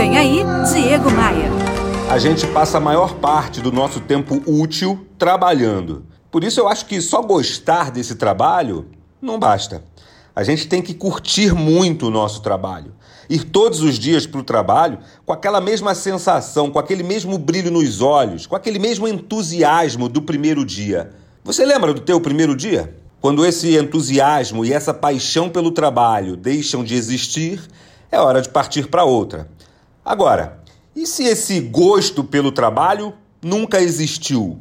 Vem aí, Diego Maia. A gente passa a maior parte do nosso tempo útil trabalhando. Por isso eu acho que só gostar desse trabalho não basta. A gente tem que curtir muito o nosso trabalho. Ir todos os dias para o trabalho com aquela mesma sensação, com aquele mesmo brilho nos olhos, com aquele mesmo entusiasmo do primeiro dia. Você lembra do teu primeiro dia? Quando esse entusiasmo e essa paixão pelo trabalho deixam de existir, é hora de partir para outra. Agora, e se esse gosto pelo trabalho nunca existiu?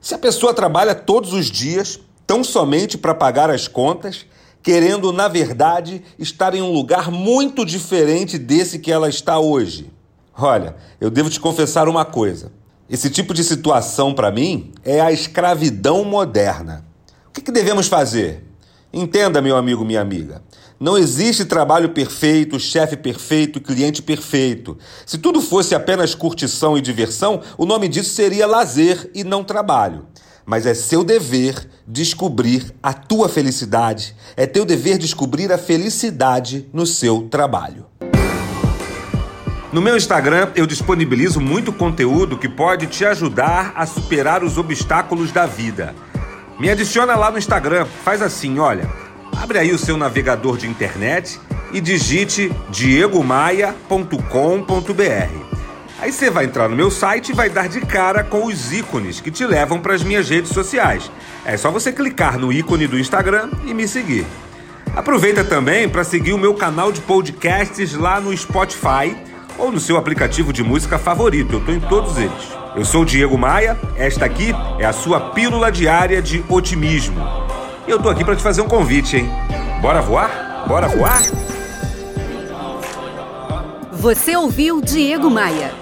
Se a pessoa trabalha todos os dias, tão somente para pagar as contas, querendo, na verdade, estar em um lugar muito diferente desse que ela está hoje. Olha, eu devo te confessar uma coisa. Esse tipo de situação, para mim, é a escravidão moderna. O que, que devemos fazer? Entenda, meu amigo, minha amiga. Não existe trabalho perfeito, chefe perfeito, cliente perfeito. Se tudo fosse apenas curtição e diversão, o nome disso seria lazer e não trabalho. Mas é seu dever descobrir a tua felicidade. É teu dever descobrir a felicidade no seu trabalho. No meu Instagram, eu disponibilizo muito conteúdo que pode te ajudar a superar os obstáculos da vida. Me adiciona lá no Instagram, faz assim, olha. Abre aí o seu navegador de internet e digite diegomaia.com.br. Aí você vai entrar no meu site e vai dar de cara com os ícones que te levam para as minhas redes sociais. É só você clicar no ícone do Instagram e me seguir. Aproveita também para seguir o meu canal de podcasts lá no Spotify ou no seu aplicativo de música favorito. Eu estou em todos eles. Eu sou Diego Maia, esta aqui é a sua pílula diária de otimismo. E eu tô aqui para te fazer um convite, hein? Bora voar? Bora voar? Você ouviu Diego Maia.